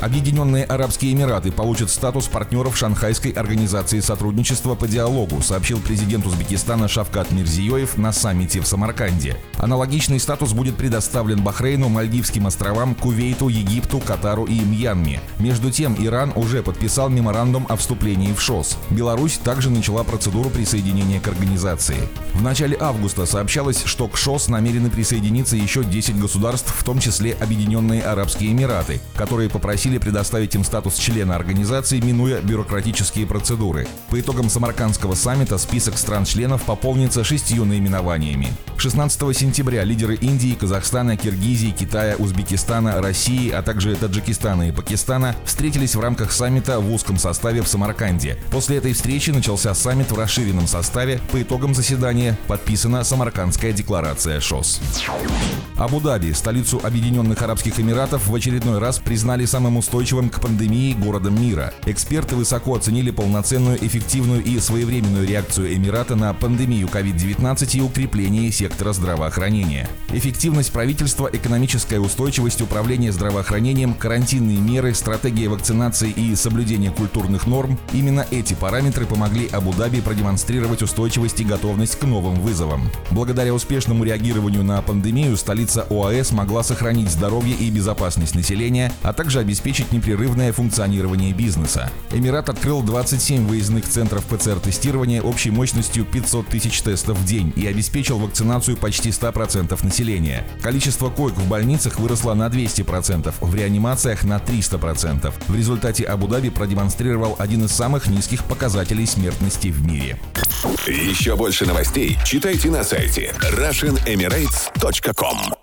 Объединенные Арабские Эмираты получат статус партнеров Шанхайской организации сотрудничества по диалогу, сообщил президент Узбекистана Шавкат Мирзиёев на саммите в Самарканде. Аналогичный статус будет предоставлен Бахрейну, Мальдивским островам, Кувейту, Египту, Катару и Мьянме. Между тем, Иран уже подписал меморандум о вступлении в ШОС. Беларусь также начала процедуру присоединения к организации. В начале августа сообщалось, что к ШОС намерены присоединиться еще 10 государств, в том числе Объединенные Арабские Эмираты, которые попросили просили предоставить им статус члена организации, минуя бюрократические процедуры. По итогам Самаркандского саммита список стран-членов пополнится шестью наименованиями. 16 сентября лидеры Индии, Казахстана, Киргизии, Китая, Узбекистана, России, а также Таджикистана и Пакистана встретились в рамках саммита в узком составе в Самарканде. После этой встречи начался саммит в расширенном составе. По итогам заседания подписана Самаркандская декларация ШОС. Абу-Даби, столицу Объединенных Арабских Эмиратов, в очередной раз признали самым устойчивым к пандемии городом мира. Эксперты высоко оценили полноценную, эффективную и своевременную реакцию Эмирата на пандемию COVID-19 и укрепление сектора здравоохранения. Эффективность правительства, экономическая устойчивость управления здравоохранением, карантинные меры, стратегия вакцинации и соблюдение культурных норм – именно эти параметры помогли Абу-Даби продемонстрировать устойчивость и готовность к новым вызовам. Благодаря успешному реагированию на пандемию столица ОАЭ смогла сохранить здоровье и безопасность населения, а также обеспечить обеспечить непрерывное функционирование бизнеса. Эмират открыл 27 выездных центров ПЦР-тестирования общей мощностью 500 тысяч тестов в день и обеспечил вакцинацию почти 100% населения. Количество коек в больницах выросло на 200%, в реанимациях на 300%. В результате Абу-Даби продемонстрировал один из самых низких показателей смертности в мире. Еще больше новостей читайте на сайте RussianEmirates.com